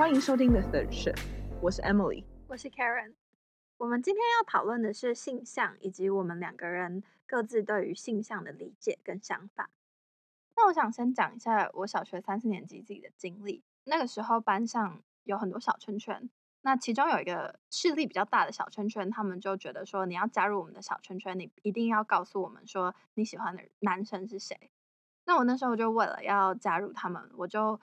欢迎收听 The Third Shift，我是 Emily，我是 Karen。我们今天要讨论的是性向，以及我们两个人各自对于性向的理解跟想法。那我想先讲一下我小学三四年级自己的经历。那个时候班上有很多小圈圈，那其中有一个势力比较大的小圈圈，他们就觉得说，你要加入我们的小圈圈，你一定要告诉我们说你喜欢的男生是谁。那我那时候就为了要加入他们，我就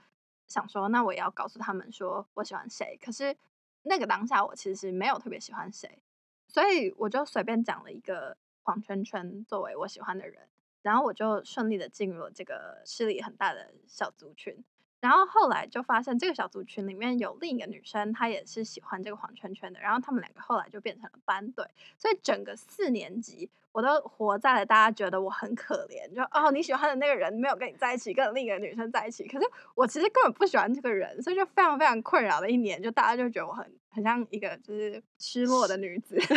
想说，那我也要告诉他们说我喜欢谁。可是那个当下我其实没有特别喜欢谁，所以我就随便讲了一个黄圈圈作为我喜欢的人，然后我就顺利的进入了这个势力很大的小族群。然后后来就发现这个小组群里面有另一个女生，她也是喜欢这个黄圈圈的。然后他们两个后来就变成了班对，所以整个四年级我都活在了大家觉得我很可怜，就哦你喜欢的那个人没有跟你在一起，跟另一个女生在一起。可是我其实根本不喜欢这个人，所以就非常非常困扰的一年，就大家就觉得我很很像一个就是失落的女子。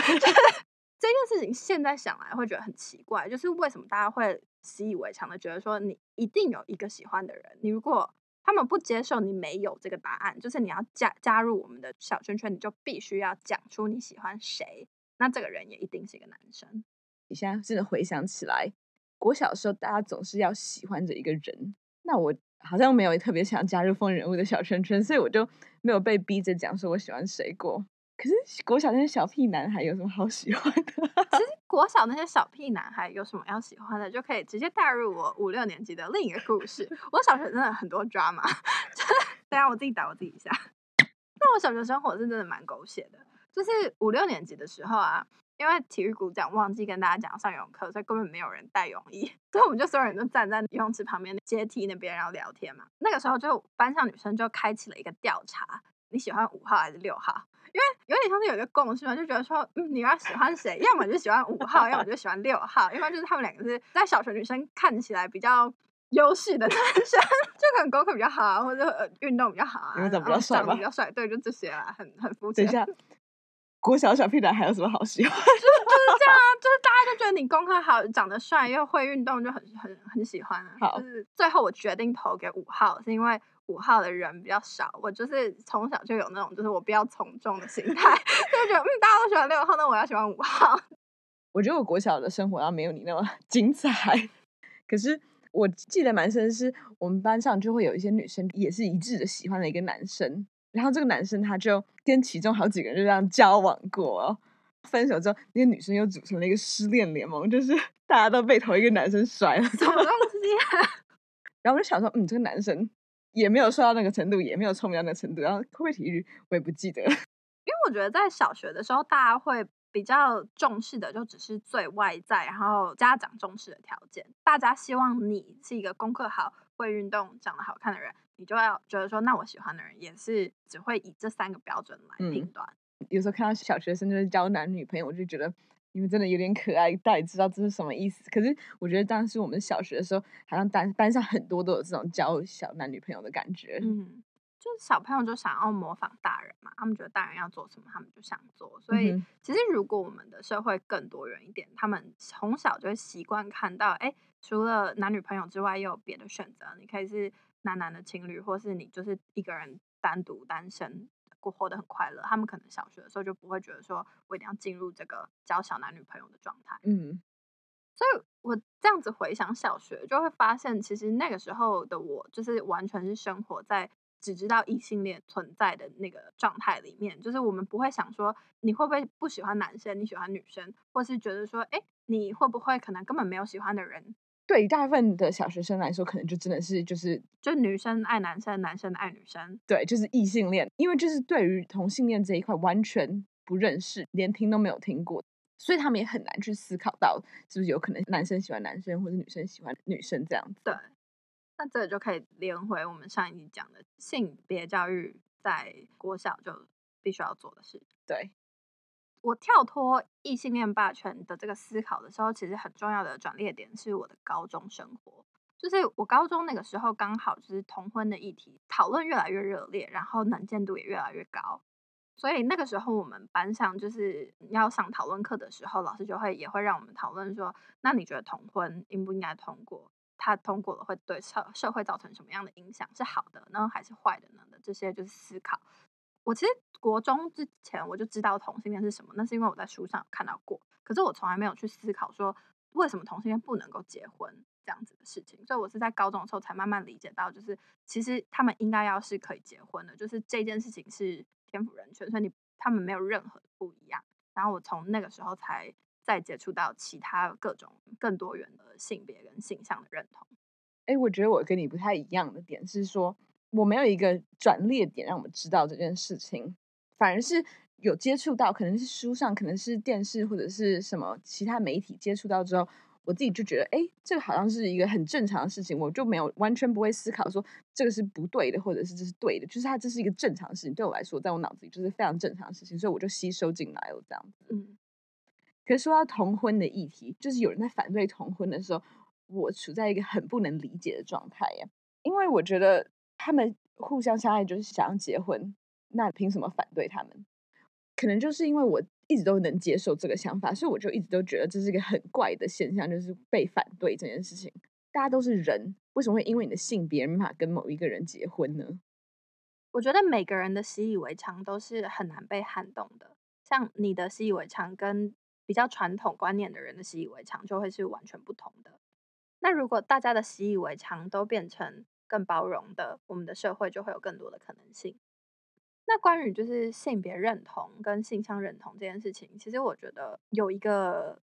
这件事情现在想来会觉得很奇怪，就是为什么大家会习以为常的觉得说你一定有一个喜欢的人，你如果他们不接受你没有这个答案，就是你要加加入我们的小圈圈，你就必须要讲出你喜欢谁。那这个人也一定是一个男生。你现在真的回想起来，国小的时候大家总是要喜欢着一个人，那我好像没有特别想加入风人物的小圈圈，所以我就没有被逼着讲说我喜欢谁过。可是国小那些小屁男孩有什么好喜欢的？其实国小那些小屁男孩有什么要喜欢的，就可以直接带入我五六年级的另一个故事。我小学真的很多 drama，等下我自己打我自己一下。那我小学生活是真的蛮狗血的，就是五六年级的时候啊，因为体育股长忘记跟大家讲上游泳课，所以根本没有人带泳衣，所以我们就所有人都站在游泳池旁边的阶梯那边然后聊天嘛。那个时候就班上女生就开启了一个调查，你喜欢五号还是六号？因为有点像是有一个共识嘛，就觉得说，嗯，你要喜欢谁，要么就喜欢五号，要么就喜欢六号，要么就是他们两个是在小学女生看起来比较优势的男生，就可能功课比较好啊，或者呃运动比较好啊，因为长得比较帅，比较帅，对，就这些啦，很很肤浅。等一下，国小小屁男还有什么好喜欢？就是就是这样啊，就是大家就觉得你功课好，长得帅又会运动，就很很很喜欢啊。好，就是最后我决定投给五号，是因为。五号的人比较少，我就是从小就有那种，就是我比较从众的心态，就觉得嗯，大家都喜欢六号，那我要喜欢五号。我觉得我国小的生活要没有你那么 精彩，可是我记得蛮深，是我们班上就会有一些女生也是一致的喜欢了一个男生，然后这个男生他就跟其中好几个人就这样交往过哦，分手之后，那个女生又组成了一个失恋联盟，就是大家都被同一个男生甩了，什么东西啊？然后我就想说，嗯，这个男生。也没有瘦到那个程度，也没有聪明到那个程度，然后会不会体育我也不记得。因为我觉得在小学的时候，大家会比较重视的就只是最外在，然后家长重视的条件。大家希望你是一个功课好、会运动、长得好看的人，你就要觉得说，那我喜欢的人也是只会以这三个标准来评断。嗯，有时候看到小学生就是交男女朋友，我就觉得。你们真的有点可爱，到底知道这是什么意思？可是我觉得当时我们小学的时候，好像班班上很多都有这种交小男女朋友的感觉。嗯，就是小朋友就想要模仿大人嘛，他们觉得大人要做什么，他们就想做。所以其实如果我们的社会更多元一点，他们从小就会习惯看到，哎，除了男女朋友之外，又有别的选择。你可以是男男的情侣，或是你就是一个人单独单身。过活得很快乐，他们可能小学的时候就不会觉得说我一定要进入这个交小男女朋友的状态。嗯，所以我这样子回想小学，就会发现其实那个时候的我，就是完全是生活在只知道异性恋存在的那个状态里面。就是我们不会想说你会不会不喜欢男生，你喜欢女生，或是觉得说，哎，你会不会可能根本没有喜欢的人。对大部分的小学生来说，可能就真的是就是就女生爱男生，男生爱女生，对，就是异性恋。因为就是对于同性恋这一块完全不认识，连听都没有听过，所以他们也很难去思考到是不是有可能男生喜欢男生，或者女生喜欢女生这样子。对，那这个就可以连回我们上一集讲的性别教育，在国小就必须要做的事。对。我跳脱异性恋霸权的这个思考的时候，其实很重要的转捩点是我的高中生活。就是我高中那个时候，刚好就是同婚的议题讨论越来越热烈，然后能见度也越来越高。所以那个时候，我们班上就是要上讨论课的时候，老师就会也会让我们讨论说：那你觉得同婚应不应该通过？它通过了会对社社会造成什么样的影响，是好的呢还是坏的呢这些就是思考。我其实国中之前我就知道同性恋是什么，那是因为我在书上看到过，可是我从来没有去思考说为什么同性恋不能够结婚这样子的事情。所以我是在高中的时候才慢慢理解到，就是其实他们应该要是可以结婚的，就是这件事情是天赋人权，所以你他们没有任何不一样。然后我从那个时候才再接触到其他各种更多元的性别跟性向的认同。哎，我觉得我跟你不太一样的点是说，我没有一个转捩点让我们知道这件事情，反而是有接触到，可能是书上，可能是电视或者是什么其他媒体接触到之后，我自己就觉得，哎，这个好像是一个很正常的事情，我就没有完全不会思考说这个是不对的，或者是这是对的，就是它这是一个正常的事情，对我来说，在我脑子里就是非常正常的事情，所以我就吸收进来了这样子。嗯。可是说到同婚的议题，就是有人在反对同婚的时候，我处在一个很不能理解的状态呀，因为我觉得他们互相相爱就是想要结婚，那凭什么反对他们？可能就是因为我一直都能接受这个想法，所以我就一直都觉得这是一个很怪的现象，就是被反对这件事情。大家都是人，为什么会因为你的性别没法跟某一个人结婚呢？我觉得每个人的习以为常都是很难被撼动的，像你的习以为常跟。比较传统观念的人的习以为常就会是完全不同的。那如果大家的习以为常都变成更包容的，我们的社会就会有更多的可能性。那关于就是性别认同跟性向认同这件事情，其实我觉得有一个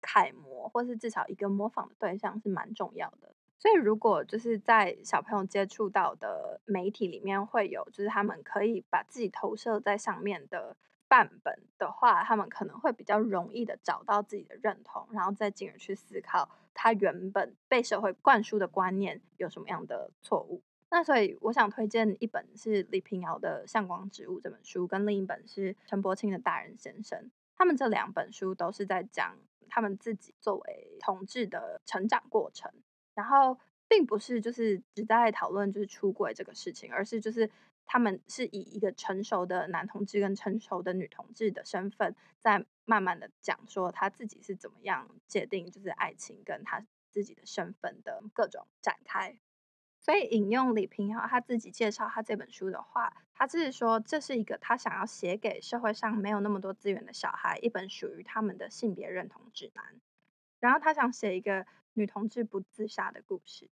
楷模，或是至少一个模仿的对象是蛮重要的。所以如果就是在小朋友接触到的媒体里面会有，就是他们可以把自己投射在上面的。范本的话，他们可能会比较容易的找到自己的认同，然后再进而去思考他原本被社会灌输的观念有什么样的错误。那所以我想推荐一本是李平遥的《向光植物》这本书，跟另一本是陈柏青的《大人先生》。他们这两本书都是在讲他们自己作为同志的成长过程，然后并不是就是只在讨论就是出柜这个事情，而是就是。他们是以一个成熟的男同志跟成熟的女同志的身份，在慢慢的讲说他自己是怎么样界定就是爱情跟他自己的身份的各种展开。所以引用李屏瑶他自己介绍他这本书的话，他是说这是一个他想要写给社会上没有那么多资源的小孩一本属于他们的性别认同指南。然后他想写一个女同志不自杀的故事。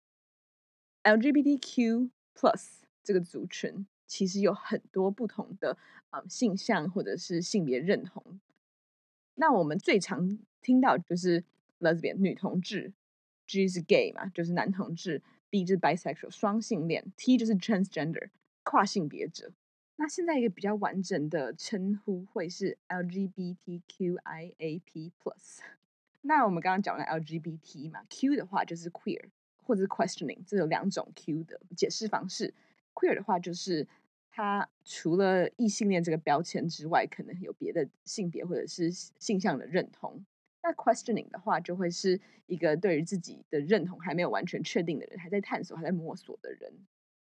LGBTQ plus 这个族群。其实有很多不同的呃、性向或者是性别认同。那我们最常听到就是 lesbian 女同志，G 是 gay 嘛，就是男同志；B 就是 bisexual 双性恋；T 就是 transgender 跨性别者。那现在一个比较完整的称呼会是 LGBTQIAP+。那我们刚刚讲了 LGBT 嘛，Q 的话就是 queer 或者是 questioning，这有两种 Q 的解释方式。Queer 的话，就是他除了异性恋这个标签之外，可能有别的性别或者是性向的认同。那 questioning 的话，就会是一个对于自己的认同还没有完全确定的人，还在探索、还在摸索的人。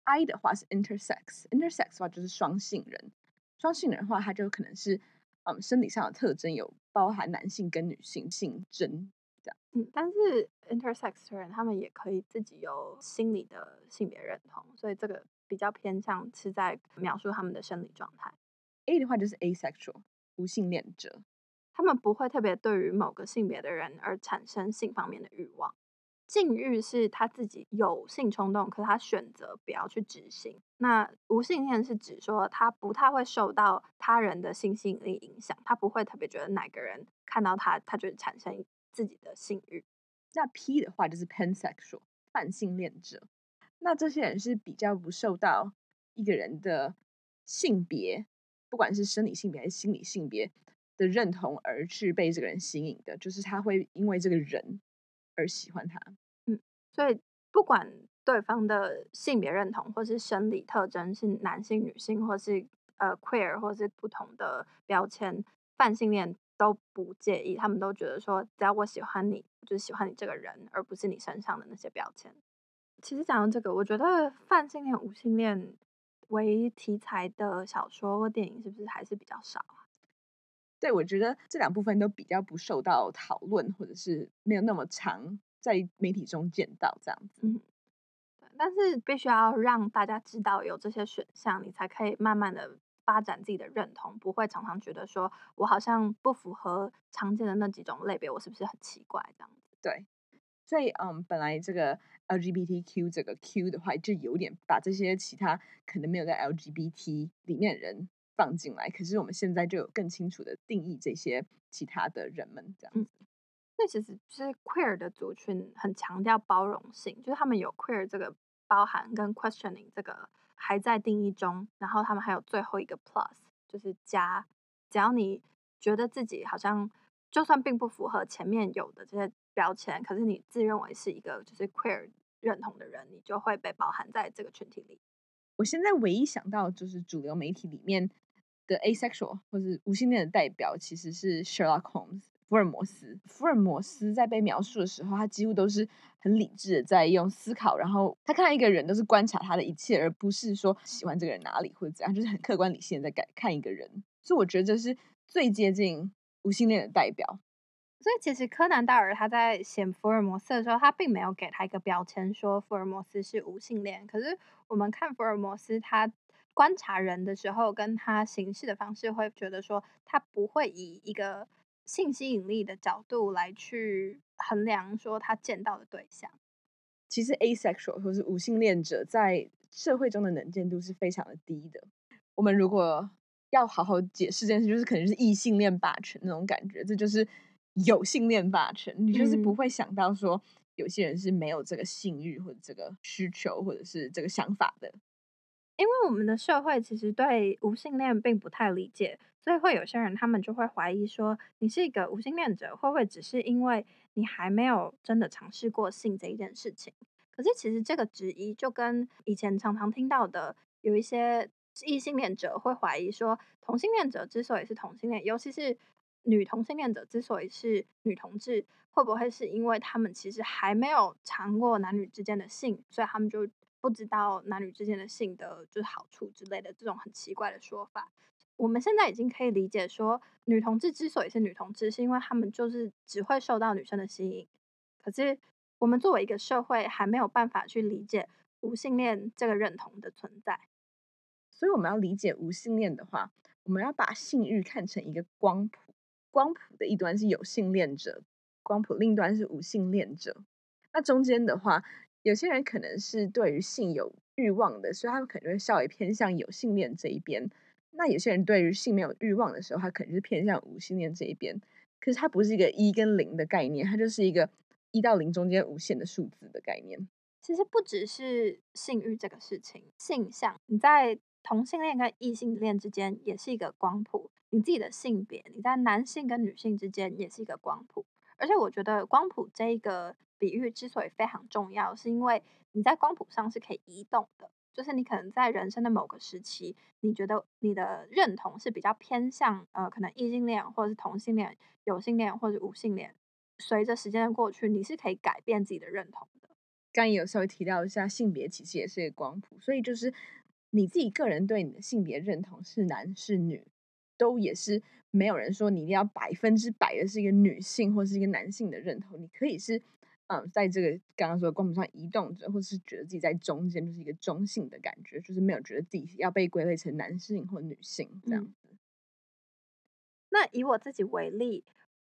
I 的话是 intersex，intersex 的话就是双性人。双性人的话，他就可能是嗯，生理上的特征有包含男性跟女性性征这样。嗯，但是 intersex 的人他们也可以自己有心理的性别认同，所以这个比较偏向是在描述他们的生理状态。A 的话就是 asexual 无性恋者，他们不会特别对于某个性别的人而产生性方面的欲望。禁欲是他自己有性冲动，可是他选择不要去执行。那无性恋是指说他不太会受到他人的性吸引力影响，他不会特别觉得哪个人看到他，他就产生。自己的性欲，那 P 的话就是 pansexual 泛性恋者，那这些人是比较不受到一个人的性别，不管是生理性别还是心理性别的认同而去被这个人吸引的，就是他会因为这个人而喜欢他。嗯，所以不管对方的性别认同或是生理特征是男性、女性，或是呃 queer 或是不同的标签，泛性恋。都不介意，他们都觉得说，只要我喜欢你，就是喜欢你这个人，而不是你身上的那些标签。其实讲到这个，我觉得泛性恋、无性恋为题材的小说或电影是不是还是比较少啊？对，我觉得这两部分都比较不受到讨论，或者是没有那么常在媒体中见到这样子。嗯，但是必须要让大家知道有这些选项，你才可以慢慢的发展自己的认同，不会常常觉得说我好像不符合常见的那几种类别，我是不是很奇怪这样子？对，所以嗯，本来这个 LGBTQ 这个 Q 的话，就有点把这些其他可能没有在 LGBT 里面的人放进来，可是我们现在就有更清楚的定义这些其他的人们这样子。嗯那其实就是 queer 的族群很强调包容性，就是他们有 queer 这个包含跟 questioning 这个还在定义中，然后他们还有最后一个 plus 就是加，只要你觉得自己好像就算并不符合前面有的这些标签，可是你自认为是一个就是 queer 认同的人，你就会被包含在这个群体里。我现在唯一想到就是主流媒体里面的 asexual 或是无性恋的代表，其实是 Sherlock Holmes。福尔摩斯，福尔摩斯在被描述的时候，他几乎都是很理智的在用思考，然后他看到一个人都是观察他的一切，而不是说喜欢这个人哪里或者怎样，就是很客观理性的在看一个人。所以我觉得这是最接近无性恋的代表。所以其实柯南道尔他在写福尔摩斯的时候，他并没有给他一个标签说福尔摩斯是无性恋。可是我们看福尔摩斯他观察人的时候，跟他行事的方式，会觉得说他不会以一个。性吸引力的角度来去衡量说他见到的对象，其实 asexual 或是无性恋者在社会中的能见度是非常的低的。我们如果要好好解释这件事，就是可能是异性恋霸权那种感觉，这就是有性恋霸权。你就是不会想到说有些人是没有这个性欲或者这个需求或者是这个想法的。因为我们的社会其实对无性恋并不太理解，所以会有些人他们就会怀疑说，你是一个无性恋者，会不会只是因为你还没有真的尝试过性这一件事情？可是其实这个质疑就跟以前常常听到的有一些异性恋者会怀疑说，同性恋者之所以是同性恋，尤其是女同性恋者之所以是女同志，会不会是因为他们其实还没有尝过男女之间的性，所以他们就。不知道男女之间的性的就是好处之类的这种很奇怪的说法，我们现在已经可以理解说，女同志之所以是女同志，是因为他们就是只会受到女生的吸引。可是我们作为一个社会，还没有办法去理解无性恋这个认同的存在。所以我们要理解无性恋的话，我们要把性欲看成一个光谱，光谱的一端是有性恋者，光谱另一端是无性恋者。那中间的话。有些人可能是对于性有欲望的，所以他们可能会稍微偏向有性恋这一边。那有些人对于性没有欲望的时候，他可能是偏向无性恋这一边。可是它不是一个一跟零的概念，它就是一个一到零中间无限的数字的概念。其实不只是性欲这个事情，性向你在同性恋跟异性恋之间也是一个光谱。你自己的性别，你在男性跟女性之间也是一个光谱。而且我觉得光谱这一个。比喻之所以非常重要，是因为你在光谱上是可以移动的。就是你可能在人生的某个时期，你觉得你的认同是比较偏向呃，可能异性恋或者是同性恋、有性恋或者无性恋。随着时间的过去，你是可以改变自己的认同的。刚也有稍微提到一下，性别其实也是一个光谱，所以就是你自己个人对你的性别认同是男是女，都也是没有人说你一定要百分之百的是一个女性或是一个男性的认同，你可以是。嗯，在这个刚刚说的光谱上移动着，或是觉得自己在中间，就是一个中性的感觉，就是没有觉得自己要被归类成男性或女性这样子。嗯。那以我自己为例，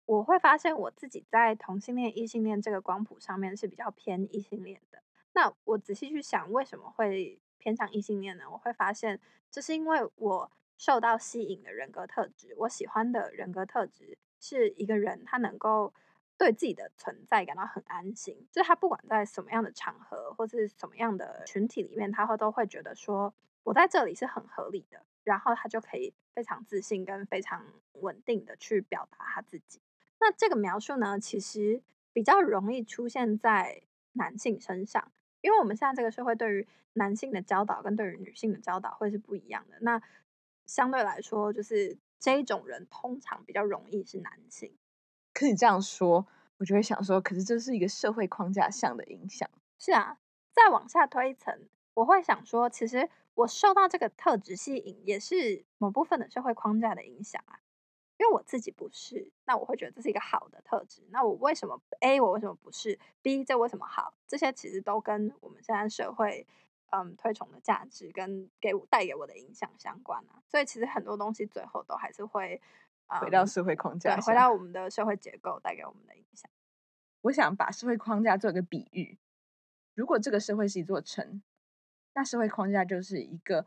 我会发现我自己在同性恋、异性恋这个光谱上面是比较偏异性恋的。那我仔细去想，为什么会偏向异性恋呢？我会发现，这是因为我受到吸引的人格特质，我喜欢的人格特质是一个人，他能够。对自己的存在感到很安心，就是他不管在什么样的场合或是什么样的群体里面，他会都会觉得说，我在这里是很合理的，然后他就可以非常自信跟非常稳定的去表达他自己。那这个描述呢，其实比较容易出现在男性身上，因为我们现在这个社会对于男性的教导跟对于女性的教导会是不一样的。那相对来说，就是这一种人通常比较容易是男性。可你这样说，我就会想说，可是这是一个社会框架下的影响。是啊，再往下推一层，我会想说，其实我受到这个特质吸引，也是某部分的社会框架的影响啊。因为我自己不是，那我会觉得这是一个好的特质。那我为什么 A 我为什么不是 B 这为什么好？这些其实都跟我们现在社会嗯推崇的价值跟给我带给我的影响相关啊。所以其实很多东西最后都还是会、嗯、回到社会框架，对，回到我们的社会结构带给我们的影响。我想把社会框架做一个比喻，如果这个社会是一座城，那社会框架就是一个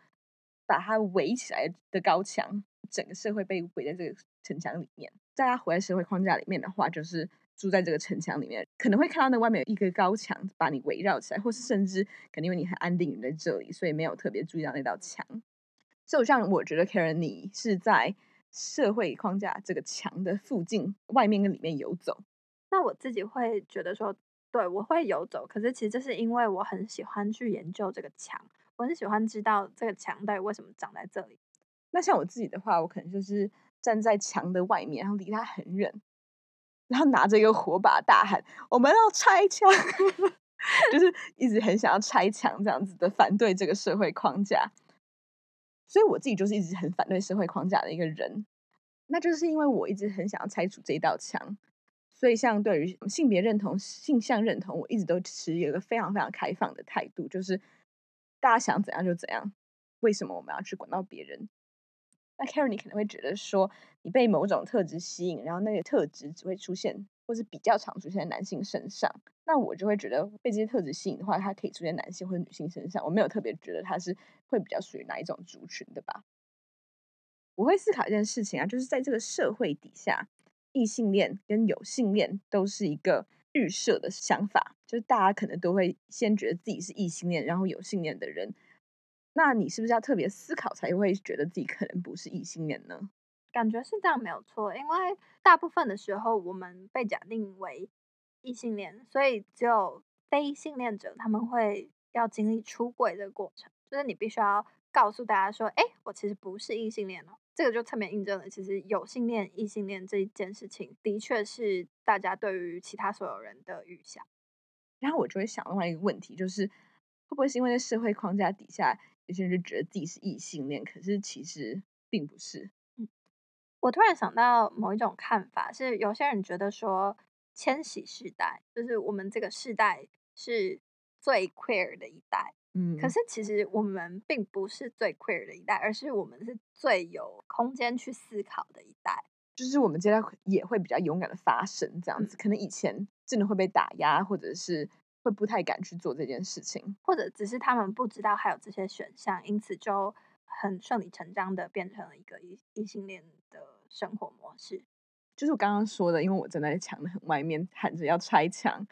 把它围起来的高墙，整个社会被围在这个。城墙里面，大家活在社会框架里面的话，就是住在这个城墙里面，可能会看到那外面有一个高墙把你围绕起来，或是甚至可能因为你很安定在这里，所以没有特别注意到那道墙。就像我觉得 Karen 你是在社会框架这个墙的附近，外面跟里面游走。那我自己会觉得说，对，我会游走，可是其实这是因为我很喜欢去研究这个墙，我很喜欢知道这个墙到底为什么长在这里。那像我自己的话，我可能就是。站在墙的外面，然后离他很远，然后拿着一个火把大喊：“我们要拆墙！” 就是一直很想要拆墙这样子的反对这个社会框架。所以我自己就是一直很反对社会框架的一个人。那就是因为我一直很想要拆除这一道墙，所以像对于性别认同、性向认同，我一直都持有一个非常非常开放的态度，就是大家想怎样就怎样。为什么我们要去管到别人？那 Karen，你可能会觉得说，你被某种特质吸引，然后那个特质只会出现，或是比较常出现在男性身上。那我就会觉得，被这些特质吸引的话，它可以出现男性或者女性身上。我没有特别觉得它是会比较属于哪一种族群的吧。我会思考一件事情啊，就是在这个社会底下，异性恋跟有性恋都是一个预设的想法，就是大家可能都会先觉得自己是异性恋，然后有性恋的人。那你是不是要特别思考才会觉得自己可能不是异性恋呢？感觉是这样没有错，因为大部分的时候我们被假定为异性恋，所以只有非性恋者他们会要经历出柜这个过程，就是你必须要告诉大家说，哎，我其实不是异性恋哦。这个就侧面印证了，其实有性恋、异性恋这一件事情的确是大家对于其他所有人的预想。然后我就会想另外一个问题，就是会不会是因为在社会框架底下？有些人就觉得自己是异性恋，可是其实并不是。嗯，我突然想到某一种看法，是有些人觉得说，千禧世代就是我们这个世代是最 queer 的一代。嗯，可是其实我们并不是最 queer 的一代，而是我们是最有空间去思考的一代。就是我们接下来也会比较勇敢的发声，这样子。嗯，可能以前真的会被打压，或者是。会不太敢去做这件事情，或者只是他们不知道还有这些选项，因此就很顺理成章的变成了一个异异性恋的生活模式。就是我刚刚说的，因为我站在墙的很外面喊着要拆墙，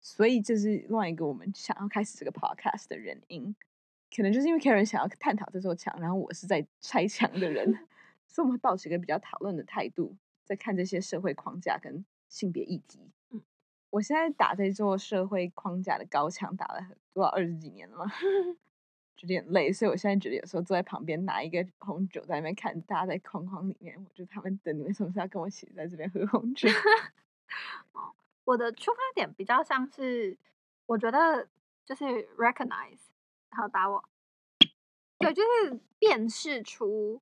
所以这是另外一个我们想要开始这个 podcast 的原因。可能就是因为 Karen 想要探讨这座墙，然后我是在拆墙的人，所以我们会保持一个比较讨论的态度，在看这些社会框架跟性别议题。我现在打这座社会框架的高墙，打了多少二十几年了吗？有点累，所以我现在觉得有时候坐在旁边拿一个红酒在那边看大家在框框里面，我觉得他们等你们什么时候跟我一起在这边喝红酒？我的出发点比较像是，我觉得就是 recognize，然后打我，对，就是辨识出。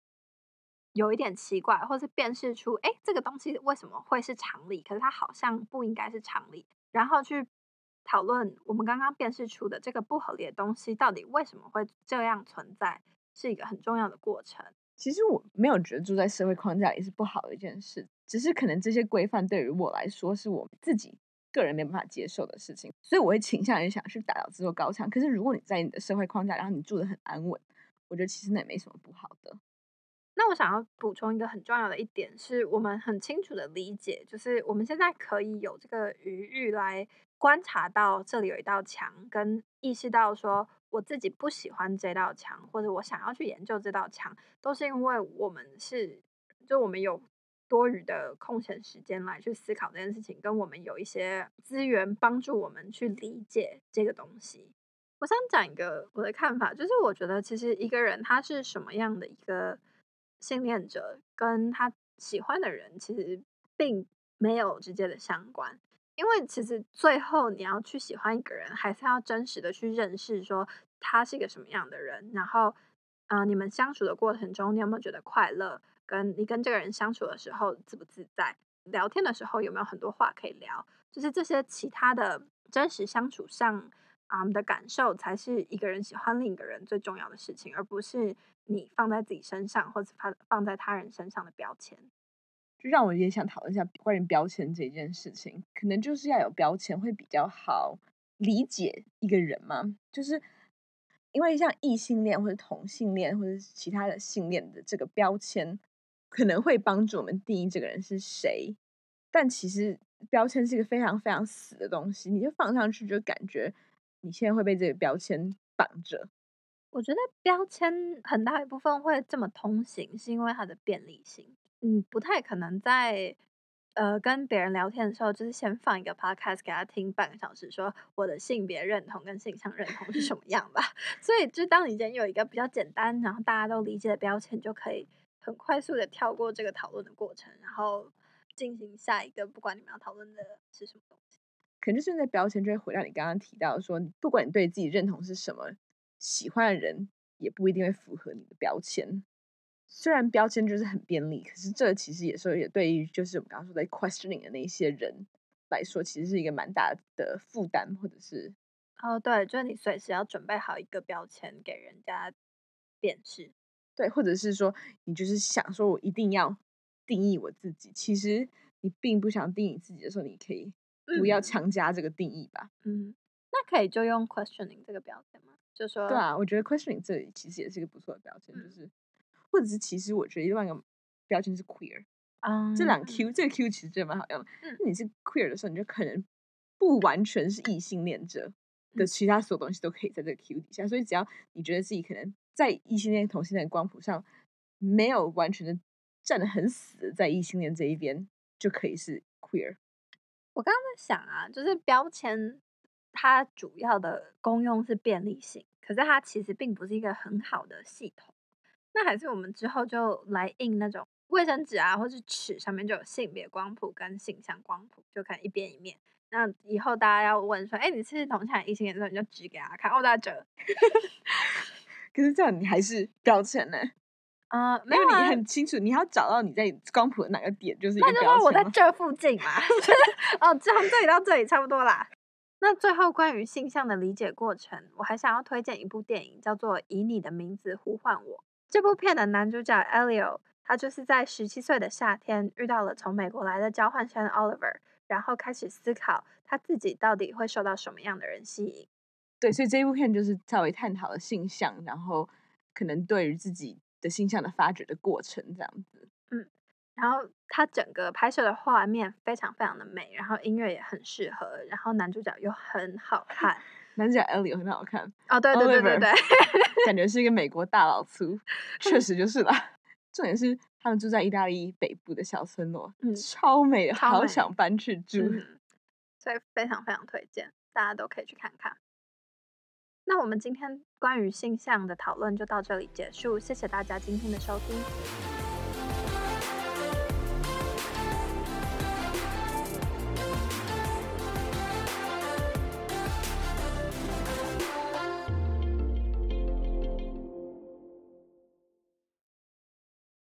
有一点奇怪，或是辨识出，哎，这个东西为什么会是常理？可是它好像不应该是常理。然后去讨论我们刚刚辨识出的这个不合理的东西，到底为什么会这样存在，是一个很重要的过程。其实我没有觉得住在社会框架里是不好的一件事，只是可能这些规范对于我来说是我自己个人没办法接受的事情，所以我会倾向于想去打倒这座高墙。可是如果你在你的社会框架，然后你住得很安稳，我觉得其实那也没什么不好的。那我想要补充一个很重要的一点，是我们很清楚的理解，就是我们现在可以有这个余裕来观察到这里有一道墙，跟意识到说我自己不喜欢这道墙，或者我想要去研究这道墙，都是因为我们是，就我们有多余的空闲时间来去思考这件事情，跟我们有一些资源帮助我们去理解这个东西。我想讲一个我的看法，就是我觉得其实一个人他是什么样的一个。性恋者跟他喜欢的人其实并没有直接的相关，因为其实最后你要去喜欢一个人，还是要真实的去认识说他是一个什么样的人，然后呃，你们相处的过程中，你有没有觉得快乐？跟你跟这个人相处的时候自不自在？聊天的时候有没有很多话可以聊？就是这些其他的真实相处上啊、嗯、的感受，才是一个人喜欢另一个人最重要的事情，而不是你放在自己身上或者放放在他人身上的标签。就让我也想讨论一下关于标签这件事情，可能就是要有标签会比较好理解一个人嘛，就是。因为像异性恋或者同性恋或者其他的性恋的这个标签，可能会帮助我们定义这个人是谁。但其实标签是一个非常非常死的东西，你就放上去就感觉你现在会被这个标签绑着。我觉得标签很大一部分会这么通行，是因为它的便利性。嗯，不太可能在。呃，跟别人聊天的时候，就是先放一个 podcast 给他听半个小时，说我的性别认同跟性向认同是什么样吧。所以，就当你今天有一个比较简单，然后大家都理解的标签，就可以很快速的跳过这个讨论的过程，然后进行下一个，不管你们要讨论的是什么东西。可能就是那标签就会回到你刚刚提到说，不管你对自己认同是什么，喜欢的人也不一定会符合你的标签。虽然标签就是很便利，可是这其实也说也对于就是我们刚刚说在 questioning 的那些人来说，其实是一个蛮大的负担，或者是哦，对，就是你随时要准备好一个标签给人家辨识，对，或者是说你就是想说我一定要定义我自己，其实你并不想定义自己的时候，你可以不要强加这个定义吧，嗯，嗯，那可以就用 questioning 这个标签吗？就说对啊，我觉得 questioning 这里其实也是一个不错的标签，嗯、就是。或者是其实我觉得另外一个标签是 queer，啊，um, 这两 Q 这个 Q 其实真的蛮好用的。嗯，你是 queer 的时候，你就可能不完全是异性恋者的其他所有东西都可以在这个 Q 底下，所以只要你觉得自己可能在异性恋同性恋光谱上没有完全的站得很死在异性恋这一边，就可以是 queer。我刚刚在想啊，就是标签它主要的功用是便利性，可是它其实并不是一个很好的系统。那还是我们之后就来印那种卫生纸啊，或是尺上面就有性别光谱跟性向光谱，就看一边一面。那以后大家要问说，哎，你是同性还是异性恋的时候，你就指给他看，哦，大家折。可是这样你还是标签呢？啊、呃，没有，你很清楚，你要找到你在光谱的哪个点，就是。那就说我在这附近嘛。哦，从这里到这里差不多啦。那最后关于性向的理解过程，我还想要推荐一部电影，叫做《以你的名字呼唤我》。这部片的男主角 Elio，他就是在十七岁的夏天遇到了从美国来的交换生 Oliver，然后开始思考他自己到底会受到什么样的人吸引。对，所以这一部片就是稍微探讨了性向，然后可能对于自己的形象的发掘的过程这样子。嗯，然后他整个拍摄的画面非常非常的美，然后音乐也很适合，然后男主角又很好看。男主角 Elio 很好看哦，对对对对对，感觉是一个美国大老粗，确实就是啦。重点是他们住在意大利北部的小村落，嗯，超美，超美，好想搬去住，嗯，所以非常非常推荐，大家都可以去看看。那我们今天关于性向的讨论就到这里结束，谢谢大家今天的收听。